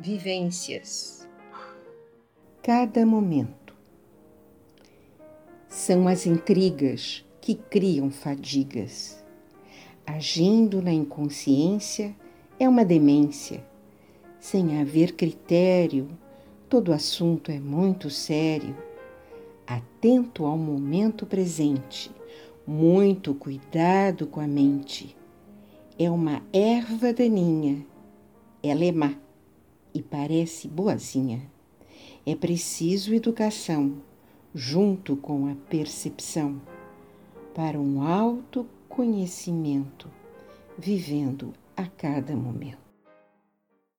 Vivências. Cada momento. São as intrigas que criam fadigas. Agindo na inconsciência é uma demência. Sem haver critério, todo assunto é muito sério. Atento ao momento presente, muito cuidado com a mente. É uma erva daninha, ela é má e parece boazinha. É preciso educação, junto com a percepção, para um autoconhecimento, vivendo a cada momento.